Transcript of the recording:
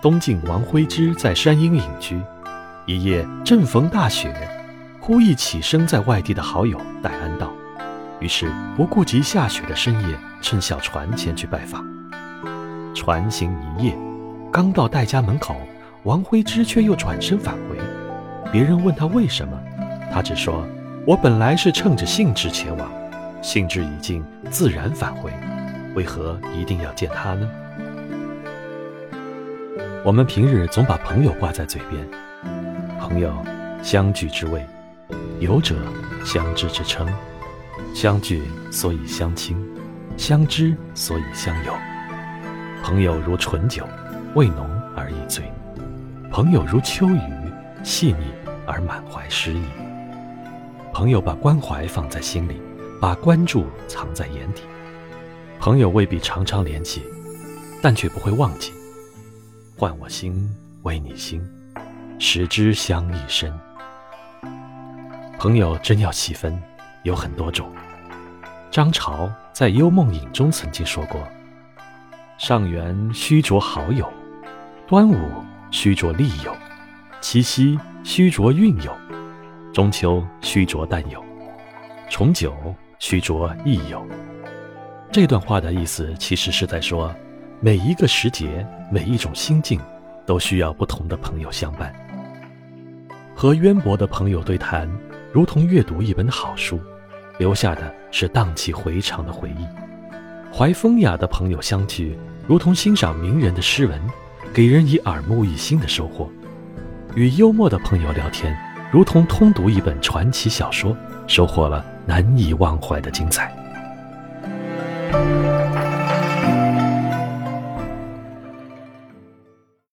东晋王徽之在山阴隐居，一夜正逢大雪，忽忆起生在外地的好友戴安道，于是不顾及下雪的深夜，乘小船前去拜访。船行一夜，刚到戴家门口，王徽之却又转身返回。别人问他为什么，他只说：“我本来是趁着兴致前往，兴致已尽，自然返回，为何一定要见他呢？”我们平日总把朋友挂在嘴边，朋友，相聚之味；友者，相知之称。相聚所以相亲，相知所以相友。朋友如醇酒，味浓而易醉；朋友如秋雨，细腻而满怀诗意。朋友把关怀放在心里，把关注藏在眼底。朋友未必常常联系，但却不会忘记。换我心，为你心，十之相一生。朋友真要细分，有很多种。张潮在《幽梦影》中曾经说过。上元须着好友，端午须着利友，七夕须着运友，中秋须着淡友，重九须着益友。这段话的意思其实是在说，每一个时节，每一种心境，都需要不同的朋友相伴。和渊博的朋友对谈，如同阅读一本好书，留下的是荡气回肠的回忆。怀风雅的朋友相聚，如同欣赏名人的诗文，给人以耳目一新的收获；与幽默的朋友聊天，如同通读一本传奇小说，收获了难以忘怀的精彩。